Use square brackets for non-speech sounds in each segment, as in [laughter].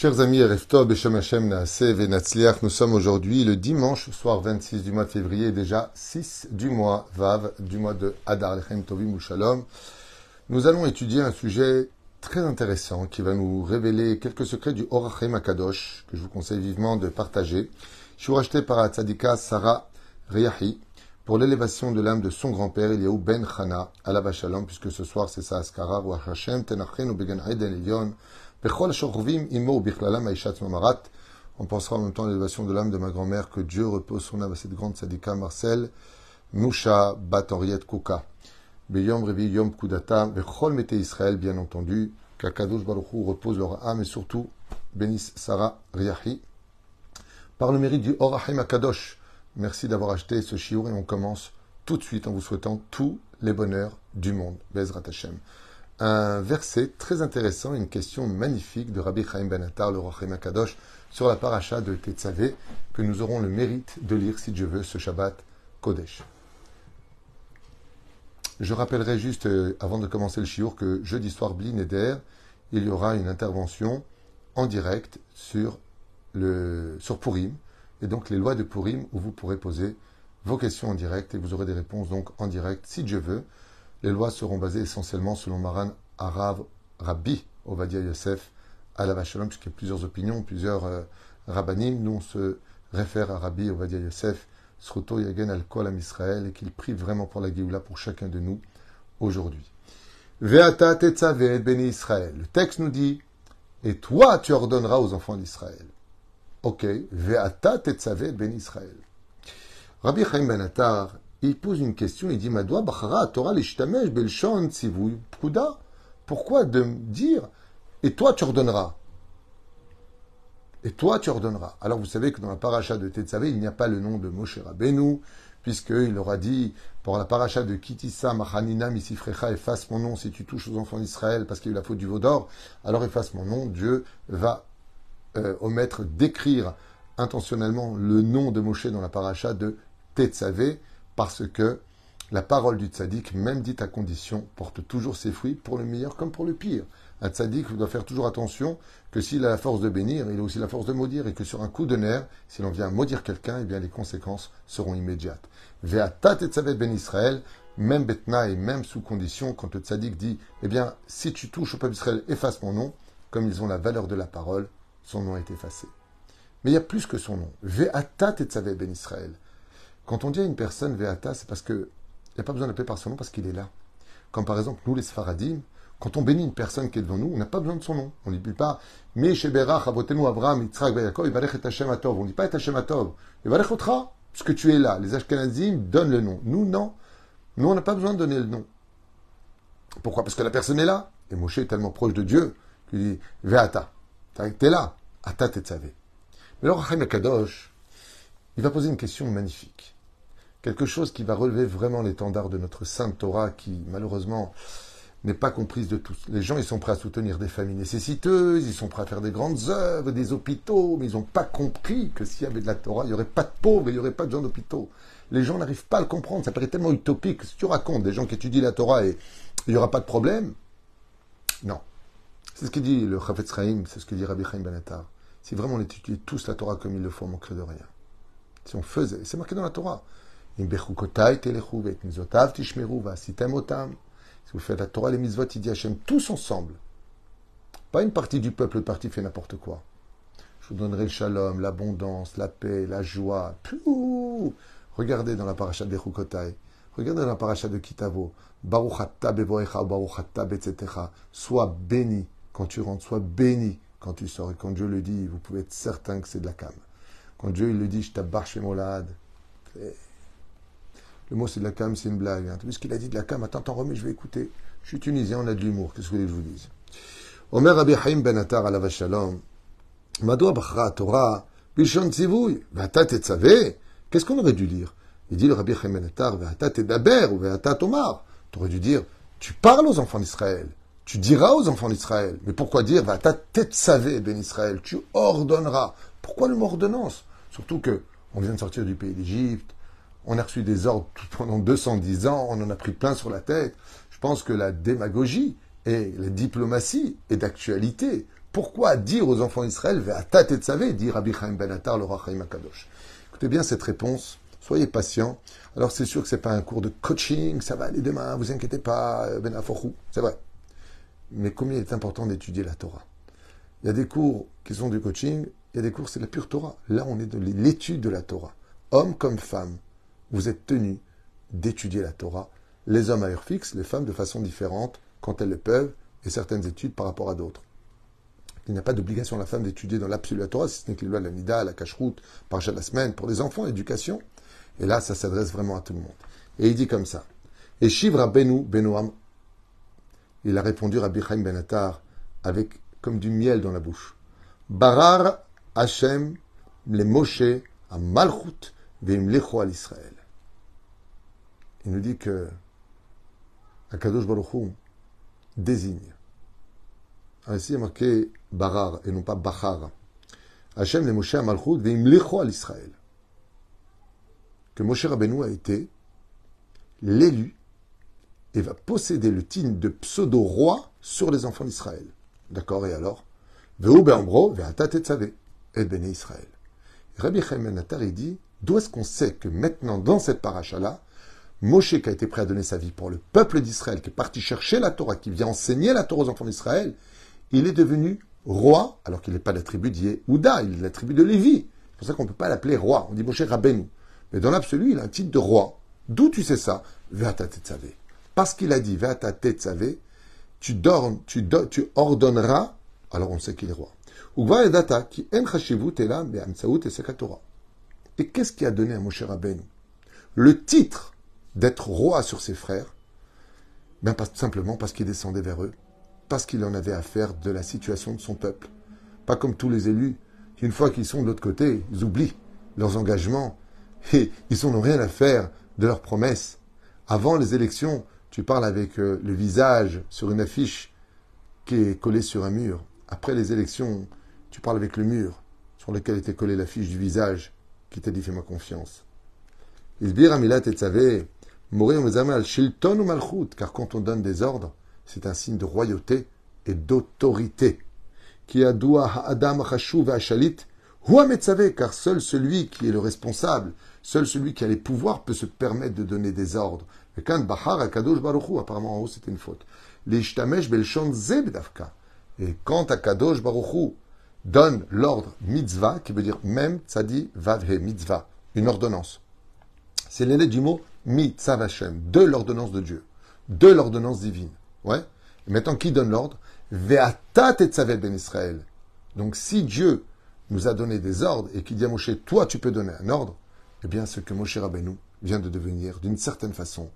Chers amis, nous sommes aujourd'hui le dimanche soir 26 du mois de février, déjà 6 du mois Vav, du mois de Adar Lechem Tovim Shalom. Nous allons étudier un sujet très intéressant qui va nous révéler quelques secrets du Orachem Akadosh, que je vous conseille vivement de partager. Je suis racheté par Tzadika Sarah Riyahi pour l'élévation de l'âme de son grand-père, Eliyahu Ben Chana, à la Shalom, puisque ce soir c'est sa Askara, Hashem, Tenachen ou Began Eden On pensera en même temps à l'élévation de l'âme de ma grand-mère, que Dieu repose son âme à cette grande Tzadika Marcel, Musha Bat Henriette Kouka. Beyom Revi Yom Kudata, Bechol Mete Israël, bien entendu, qu'Akadosh Baruchou repose leur âme et surtout bénisse Sarah Riyahi. Par le mérite du Orahim Akadosh, merci d'avoir acheté ce chiour et on commence tout de suite en vous souhaitant tous les bonheurs du monde. Bezrat Hashem. Un verset très intéressant, une question magnifique de Rabbi Chaim Ben Attar, le Orahim Akadosh, sur la paracha de Tetzavé, que nous aurons le mérite de lire, si Dieu veut, ce Shabbat Kodesh. Je rappellerai juste, euh, avant de commencer le chiour, que jeudi soir, Blin Neder, il y aura une intervention en direct sur, le, Purim, et donc les lois de Purim, où vous pourrez poser vos questions en direct, et vous aurez des réponses donc en direct, si Dieu veut. Les lois seront basées essentiellement selon Maran Arav Rabbi Ovadia Yosef à la Vachalom, puisqu'il y a plusieurs opinions, plusieurs euh, rabbanim. Nous, on se réfère à Rabbi Ovadia Yosef, Sroto Yagen al Kol Israël, et qu'il prie vraiment pour la Géoula pour chacun de nous aujourd'hui. Ve'ata tetzavet beni Israël. Le texte nous dit, et toi tu ordonneras aux enfants d'Israël. Ok, Ve'ata tetzavet beni Israël. Rabbi Chaim Ben Attar, il pose une question, il dit, Madoua bachara Torah l'ishtamesh belshon tzivui pkuda. Pourquoi de dire, et toi tu ordonneras? Et toi, tu ordonneras. Alors, vous savez que dans la paracha de Tetzavé, il n'y a pas le nom de Moshe Rabbeinu, puisqu'il aura dit, pour la paracha de Kitissa, Machanina, Misifrecha, efface mon nom si tu touches aux enfants d'Israël parce qu'il y a eu la faute du veau d'or, alors efface mon nom. Dieu va euh, omettre d'écrire intentionnellement le nom de Moshe dans la paracha de Tetzavé, parce que la parole du tzaddik, même dite à condition, porte toujours ses fruits pour le meilleur comme pour le pire. Un tzaddik doit faire toujours attention que s'il a la force de bénir, il a aussi la force de maudire, et que sur un coup de nerf, si l'on vient maudire quelqu'un, eh bien les conséquences seront immédiates. Ve'atat et tzavet ben Israël, même betna et même sous condition, quand le tzaddik dit, eh bien, si tu touches au peuple d'Israël, efface mon nom, comme ils ont la valeur de la parole, son nom est effacé. Mais il y a plus que son nom. Ve'atat et tzavet ben Israël. Quand on dit à une personne Ve'ata, c'est parce que il n'y a pas besoin d'appeler par son nom parce qu'il est là. Comme par exemple, nous les Sfaradim, quand on bénit une personne qui est devant nous, on n'a pas besoin de son nom. On ne dit pas Mais Sheberach, Avotenu, Abraham, Yitzhak, Yaakov, Ivarech et Hashem Atov. On ne dit pas et Hashem Atov. Ivarech Otra, puisque tu es là. Les Ashkenazim donnent le nom. Nous, non. Nous, on n'a pas besoin de donner le nom. Pourquoi? Parce que la personne est là. Et Moshe est tellement proche de Dieu qu'il dit Ve'ata. T'es là. Ata tetzavé. Mais alors, Chaim Kadosh, il va poser une question magnifique. Quelque chose qui va relever vraiment l'étendard de notre Sainte Torah qui, malheureusement, n'est pas comprise de tous. Les gens, ils sont prêts à soutenir des familles nécessiteuses, ils sont prêts à faire des grandes œuvres, des hôpitaux, mais ils n'ont pas compris que s'il y avait de la Torah, il n'y aurait pas de pauvres, il n'y aurait pas de gens d'hôpitaux. Les gens n'arrivent pas à le comprendre, ça paraît tellement utopique. Si tu racontes des gens qui étudient la Torah et il n'y aura pas de problème, non. C'est ce que dit le Chafetz Chaim, c'est ce que dit Rabbi Chaim Benatar. Si vraiment on étudiait tous la Torah comme il le faut, on manquerait de rien. Si on faisait, c'est marqué dans la Torah. Si vous faites la Torah, les mitzvot, il dit Hachem, tous ensemble. Pas une partie du peuple, une partie fait n'importe quoi. Je vous donnerai le shalom, l'abondance, la paix, la joie. Pouh Regardez dans la paracha de Bechukotai. Regardez dans la paracha de Kitavo. Baruch bevoecha, baruch etc. Sois béni quand tu rentres, sois béni quand tu sors. Et quand Dieu le dit, vous pouvez être certain que c'est de la cam. Quand Dieu il le dit, je t'abarche molade. Le mot c'est de la cam, c'est une blague. Hein. Vu ce qu'il a dit de la cam Attends, t'en remets, je vais écouter. Je suis tunisien, on a de l'humour. Qu'est-ce que je vous dise? Omer Rabbi Haim Ben Attar à la Vachalom. Madoua Bachra Torah, Bishon Tzivouy, Vata Tetzavé. Qu'est-ce qu'on aurait dû dire Il dit le Rabbi Haim Ben Attar, Vata Tedaber ou Vata Tomar. Tu aurais dû dire, tu parles aux enfants d'Israël. Tu diras aux enfants d'Israël. Mais pourquoi dire Vata Tetzavé Ben Israël? Tu ordonneras. Pourquoi le mot ordonnance? Surtout que on vient de sortir du pays d'Égypte on a reçu des ordres pendant 210 ans, on en a pris plein sur la tête. Je pense que la démagogie et la diplomatie est d'actualité Pourquoi dire aux enfants d'Israël, Ve'atat et tzavé, dit Rabbi Chaim Ben Attar, le Rachaim Akadosh Écoutez bien cette réponse, soyez patient. Alors c'est sûr que c'est pas un cours de coaching, ça va aller demain, vous inquiétez pas, Ben Afochou, c'est vrai. Mais combien il est important d'étudier la Torah? Il y a des cours qui sont du coaching, il y a des cours, c'est la pure Torah. Là, on est de l'étude de la Torah. Homme comme femme, vous êtes tenus d'étudier la Torah. Les hommes à heure fixe, les femmes de façon différente, quand elles le peuvent, et certaines études par rapport à d'autres. Il n'y a pas d'obligation à la femme d'étudier dans l'absolu la Torah, si ce n'est que les lois de la la cache-route, par la semaine, pour les enfants, éducation. Et là, ça s'adresse vraiment à tout le monde. Et il dit comme ça. Et Shivra Benu Benoam, il a répondu à Chaim Ben avec comme du miel dans la bouche. Barar Hashem le Moshe à Malchut lecho al Israël. Il nous dit que Akadosh Baruch désigne ainsi, est marqué Barar et non pas Bachar. Hachem le Moshe Amalchut veimlecho à l'Israël. Que Moshe Rabbeinu a été l'élu et va posséder le titre de pseudo-roi sur les enfants d'Israël. D'accord Et alors? Et béni Israël. Rabbi Chaim il dit d'où est-ce qu'on sait que maintenant, dans cette paracha-là, Moshe qui a été prêt à donner sa vie pour le peuple d'Israël, qui est parti chercher la Torah, qui vient enseigner la Torah aux enfants d'Israël, il est devenu roi, alors qu'il n'est pas la tribu d'Yehuda, il est la tribu de Lévi. C'est pour ça qu'on ne peut pas l'appeler roi. On dit Moshe Rabbeinu. Mais dans l'absolu, il a un titre de roi. D'où tu sais ça? Veata Tetzavé. Parce qu'il a dit Veata Tetzavé, tu, tu, tu ordonneras, alors on sait qu'il est roi. Et qu'est-ce qui a donné à Moshe Rabbeinu le titre d'être roi sur ses frères? Ben, pas, Simplement parce qu'il descendait vers eux parce qu'il en avait affaire de la situation de son peuple. Pas comme tous les élus, une fois qu'ils sont de l'autre côté, ils oublient leurs engagements [laughs] et ils n'ont rien à faire de leurs promesses. Avant les élections, tu parles avec euh, le visage sur une affiche qui est collée sur un mur. Après les élections, tu parles avec le mur sur lequel était collée l'affiche du visage qui t'a dit fais-moi confiance. Car quand on donne des ordres, c'est un signe de royauté et d'autorité. Qui a Adam car seul celui qui est le responsable, seul celui qui a les pouvoirs peut se permettre de donner des ordres. Et quand Bahar Akadosh Baruchu, apparemment en haut c'était une faute. Et quand Akadosh Baruchu donne l'ordre mitzvah, qui veut dire même tzadi vavhe mitzvah, une ordonnance. C'est l'élève du mot mitzvah de l'ordonnance de Dieu, de l'ordonnance divine. Ouais. Et maintenant, qui donne l'ordre? Ve'atat et ben Israël. Donc, si Dieu nous a donné des ordres et qu'il dit à Moshe, toi, tu peux donner un ordre, eh bien, ce que Moshe Rabbeinu vient de devenir, d'une certaine façon,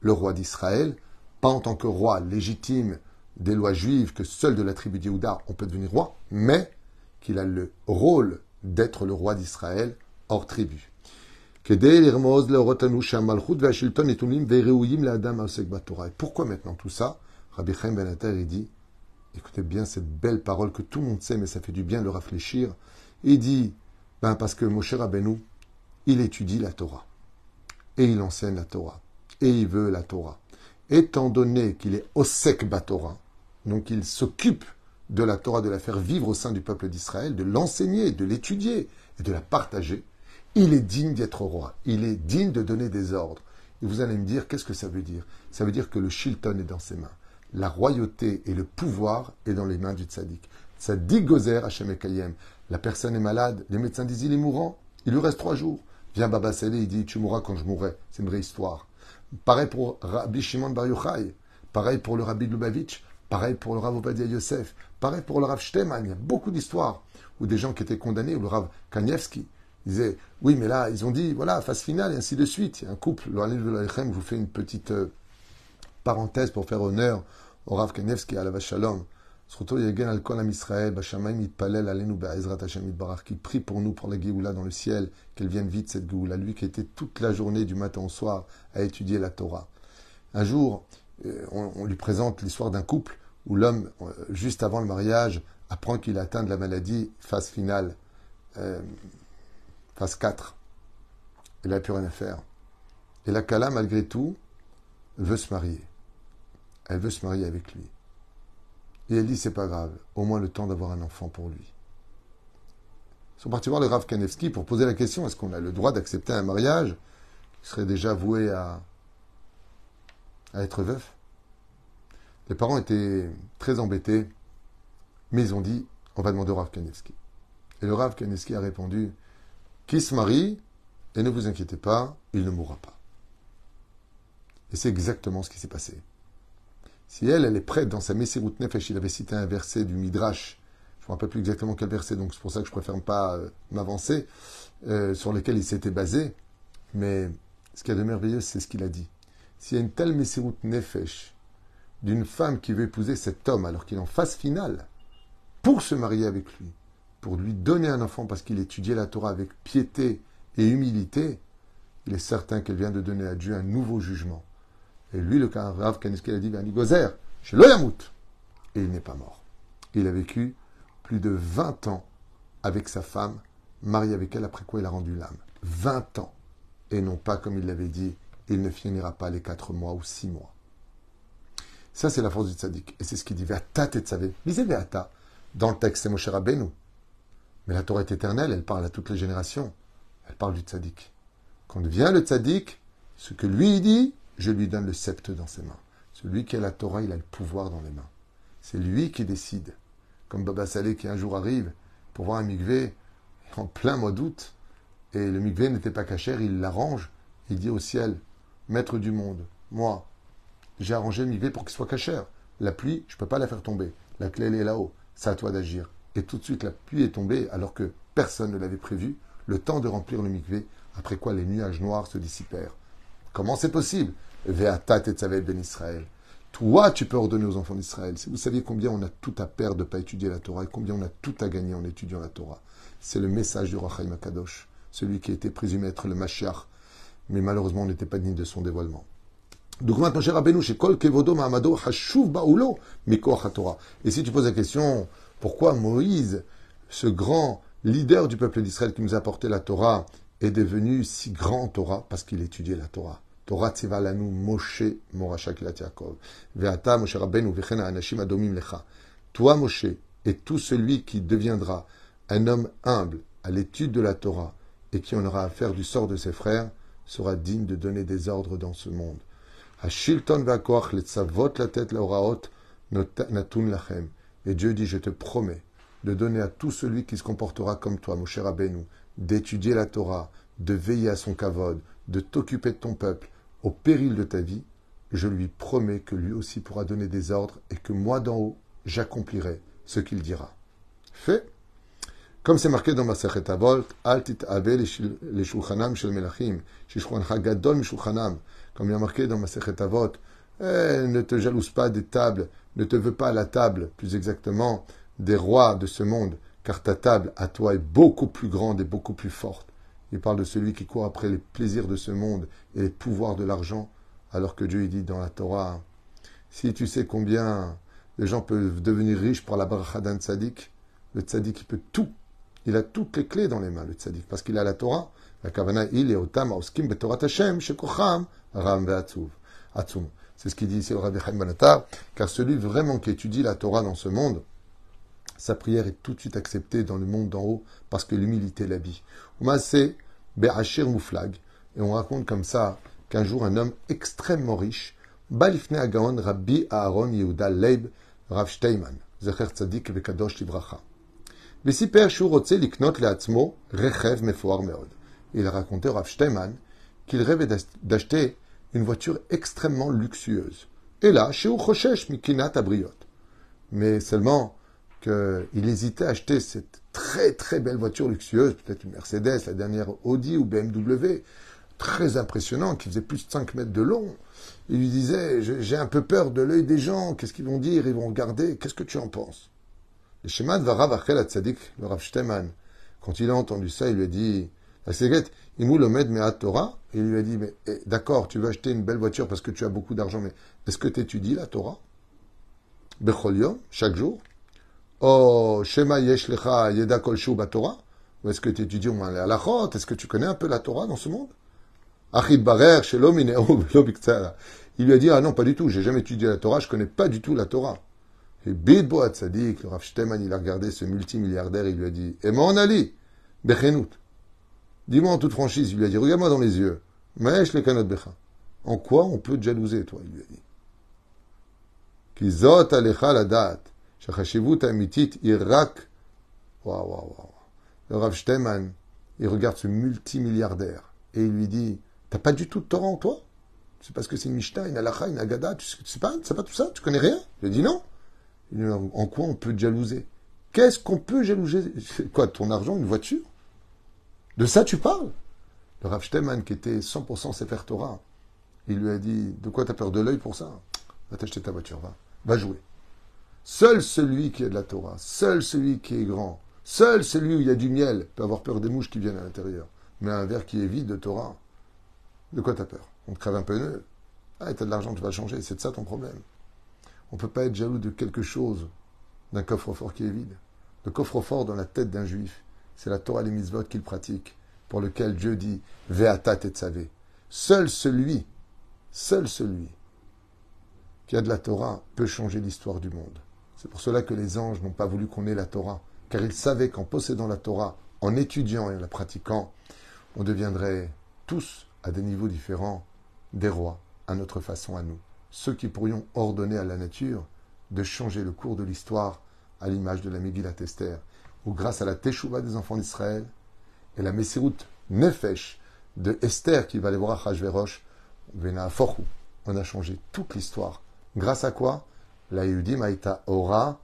le roi d'Israël, pas en tant que roi légitime des lois juives que seul de la tribu d'Yehuda on peut devenir roi, mais qu'il a le rôle d'être le roi d'Israël hors tribu. Et pourquoi maintenant tout ça? Rabbi Chaim Ben il dit, écoutez bien cette belle parole que tout le monde sait, mais ça fait du bien de réfléchir. Il dit, ben parce que Moshe Rabbeinu, il étudie la Torah. Et il enseigne la Torah. Et il veut la Torah. Étant donné qu'il est Osek Batora, donc il s'occupe de la Torah, de la faire vivre au sein du peuple d'Israël, de l'enseigner, de l'étudier et de la partager, il est digne d'être roi. Il est digne de donner des ordres. Et vous allez me dire, qu'est-ce que ça veut dire? Ça veut dire que le Shilton est dans ses mains la royauté et le pouvoir est dans les mains du tzaddik. Tzaddik gozer Hashem Ekayem. La personne est malade, les médecins disent il est mourant, il lui reste trois jours. Viens Baba Saleh, il dit tu mourras quand je mourrai. C'est une vraie histoire. Pareil pour Rabbi Shimon Bar Yochai, pareil pour le Rabbi Lubavitch, pareil pour le Rav Obadia Yosef, pareil pour le Rav Shteman. Il y a beaucoup d'histoires où des gens qui étaient condamnés, ou le Rav Kanievski, disait oui mais là ils ont dit voilà phase finale et ainsi de suite. Un couple, le je vous fais une petite euh, parenthèse pour faire honneur au Rav Kanevski à la Vachalom. Qui prie pour nous, pour la Géoula dans le ciel, qu'elle vienne vite cette Géoula. Lui qui était toute la journée, du matin au soir, à étudier la Torah. Un jour, euh, on, lui présente l'histoire d'un couple où l'homme, euh, juste avant le mariage, apprend qu'il atteint de la maladie, phase finale, euh, phase 4. Il n'a plus rien à faire. Et la Kala, malgré tout, veut se marier elle veut se marier avec lui. Et elle dit, c'est pas grave, au moins le temps d'avoir un enfant pour lui. Ils sont partis voir le Rav Kanevski pour poser la question, est-ce qu'on a le droit d'accepter un mariage qui serait déjà voué à être veuf? Les parents étaient très embêtés, mais ils ont dit, on va demander au Rav Kanevski. Et le Rav Kanevski a répondu, qui se marie, et ne vous inquiétez pas, il ne mourra pas. Et c'est exactement ce qui s'est passé. Si elle, elle est prête dans sa Messirut Nefesh, il avait cité un verset du Midrash, je ne me rappelle plus exactement quel verset, donc c'est pour ça que je préfère pas euh, m'avancer, euh, sur lequel il s'était basé, mais ce qui est de merveilleux, c'est ce qu'il a dit. S'il y a une telle Messirut Nefesh d'une femme qui veut épouser cet homme alors qu'il est en phase finale, pour se marier avec lui, pour lui donner un enfant parce qu'il étudiait la Torah avec piété et humilité, il est certain qu'elle vient de donner à Dieu un nouveau jugement. Et lui, le Rav Kaniski, a dit, ben, Gozer, chez Loyamout. Et il n'est pas mort. Il a vécu plus de 20 ans avec sa femme, marié avec elle, après quoi il a rendu l'âme. 20 ans. Et non pas, comme il l'avait dit, il ne finira pas les 4 mois ou 6 mois. Ça, c'est la force du tzaddik. Et c'est ce qu'il dit, Ve'ata Mais Lisez Ve'ata. Dans le texte, c'est Moshe Rabbeinu. Mais la Torah est éternelle, elle parle à toutes les générations. Elle parle du tzaddik. Quand vient le tzaddik, ce que lui dit, je lui donne le sceptre dans ses mains. Celui qui a la Torah, il a le pouvoir dans les mains. C'est lui qui décide. Comme Baba Saleh qui un jour arrive pour voir un migvé en plein mois d'août, et le migvé n'était pas cachère, il l'arrange, il dit au ciel, maître du monde, moi, j'ai arrangé le migvé pour qu'il soit cachère. La pluie, je ne peux pas la faire tomber. La clé, elle est là-haut. C'est à toi d'agir. Et tout de suite, la pluie est tombée alors que personne ne l'avait prévu. Le temps de remplir le migvé, après quoi les nuages noirs se dissipèrent. Comment c'est possible? Ve'atat et ben Israël. Toi, tu peux ordonner aux enfants d'Israël. Vous saviez combien on a tout à perdre de ne pas étudier la Torah et combien on a tout à gagner en étudiant la Torah, c'est le message du Rachaim Akadosh, celui qui était présumé être le Mashiach, mais malheureusement on n'était pas digne de son dévoilement. Et si tu poses la question, pourquoi Moïse, ce grand leader du peuple d'Israël qui nous a apporté la Torah, est devenu si grand Torah? Parce qu'il étudiait la Torah. Torah lanu Moshe Morashak Yaakov. Ve'ata Moshe Rabbeinu v'chen anashim adomim lecha. Toi, Moshe, et tout celui qui deviendra un homme humble à l'étude de la Torah et qui en aura à faire du sort de ses frères, sera digne de donner des ordres dans ce monde. Et Dieu dit, je te promets de donner à tout celui qui se comportera comme toi, Moshe Rabbeinu, d'étudier la Torah, de veiller à son kavod, de t'occuper de ton peuple, au péril de ta vie, je lui promets que lui aussi pourra donner des ordres et que moi d'en haut, j'accomplirai ce qu'il dira. Fait. Comme c'est marqué dans ma Avot, Altit Ave les Shulchanam shel Melachim, Gadol Shulchanam, comme il a marqué dans ma Avot, eh, ne te jalouse pas des tables, ne te veux pas à la table, plus exactement, des rois de ce monde, car ta table à toi est beaucoup plus grande et beaucoup plus forte. Il parle de celui qui court après les plaisirs de ce monde et les pouvoirs de l'argent, alors que Dieu dit dans la Torah, si tu sais combien les gens peuvent devenir riches par la bracha d'un tzaddik, le tzaddik il peut tout. Il a toutes les clés dans les mains, le tzaddik, parce qu'il a la Torah. La kavana, il est otam aoskim betorat Hashem, shekocham, ram atzum. C'est ce qu'il dit ici le Rabbi Chaim Banatar, car celui vraiment qui étudie la Torah dans ce monde, sa prière est tout de suite acceptée dans le monde d'en haut parce que l'humilité l'habille. c'est Be'achir Mouflag, et on raconte comme ça qu'un jour un homme extrêmement riche, Balifne Agaon Rabbi Aaron Yehuda Leib Rav Steinman, Zecher Tzadik Vekadosh Livracha. וסיפר שהוא רוצה לקנות לעצמו רכב מפואר מאוד. Il a raconté Rav Steinman qu'il rêvait d'acheter une voiture extrêmement luxueuse. Et là, chez Choshesh Mikinat Abriot. Mais seulement, qu'il hésitait à acheter cette très très belle voiture luxueuse, peut-être une Mercedes, la dernière Audi ou BMW, très impressionnante, qui faisait plus de 5 mètres de long. Il lui disait, j'ai un peu peur de l'œil des gens, qu'est-ce qu'ils vont dire, ils vont regarder, qu'est-ce que tu en penses? Le schéma de Rav Achel Tzadik, le Rav Shteman, quand il a entendu ça, il lui a dit, Torah, il lui a dit, mais eh, d'accord, tu veux acheter une belle voiture parce que tu as beaucoup d'argent, mais est-ce que tu étudies la Torah? Becholium, chaque jour. Oh, Shema Yesh Lecha Yeda Kol Torah. Est-ce que tu étudies au moins la halachot? Est-ce que tu connais un peu la Torah dans ce monde? Achid Barer, Shelom Il lui a dit, ah non, pas du tout, j'ai jamais étudié la Torah, je connais pas du tout la Torah. Et Bidbo Tzadik, le Rav il a regardé ce multimilliardaire, il lui a dit, et mon Ali. Dis-moi en toute franchise, il lui a dit, regarde-moi dans les yeux. En quoi on peut te jalouser, toi, il lui a dit. Kizot alecha la date. Shachashivut amitit irak. Waouh, waouh, waouh. Le Rav Shteman, il regarde ce multimilliardaire et il lui dit, t'as pas du tout de Torah en toi? C'est parce que c'est une Mishnah, une Halacha, une Agada, tu sais, pas, sais pas tout ça? Tu connais rien? Il lui dit non. En quoi on peut te jalouser? Qu'est-ce qu'on peut jalouser? [laughs] Quoi, ton argent, une voiture? De ça tu parles? Le Rav Shteman, qui était 100% Sefer Torah, il lui a dit De quoi t'as peur de l'œil pour ça? Va t'acheter ta voiture, va. Va jouer. Seul celui qui a de la Torah, seul celui qui est grand, seul celui où il y a du miel peut avoir peur des mouches qui viennent à l'intérieur. Mais un verre qui est vide de Torah, de quoi t'as peur? On te crève un peu nœud. Ah, t'as de l'argent, tu vas changer. C'est de ça ton problème. On ne peut pas être jaloux de quelque chose, d'un coffre-fort qui est vide. Le coffre-fort dans la tête d'un juif, c'est la Torah des mitzvot qu'il pratique, pour lequel Dieu dit Veatat et savé. Seul celui, seul celui qui a de la Torah peut changer l'histoire du monde. C'est pour cela que les anges n'ont pas voulu qu'on ait la Torah, car ils savaient qu'en possédant la Torah, en étudiant et en la pratiquant, on deviendrait tous, à des niveaux différents, des rois, à notre façon à nous ceux qui pourrions ordonner à la nature de changer le cours de l'histoire à l'image de la Megillat Esther, où grâce à la Teshuvah des enfants d'Israël et la Messirut Nefesh de Esther qui va aller voir Hachverosh, on a changé toute l'histoire. Grâce à quoi? La Yehudim Aïta Ora,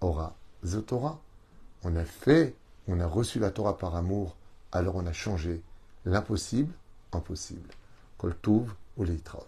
Ora, The Torah. On a fait, on a reçu la Torah par amour, alors on a changé l'impossible en possible. Ou Leitraot.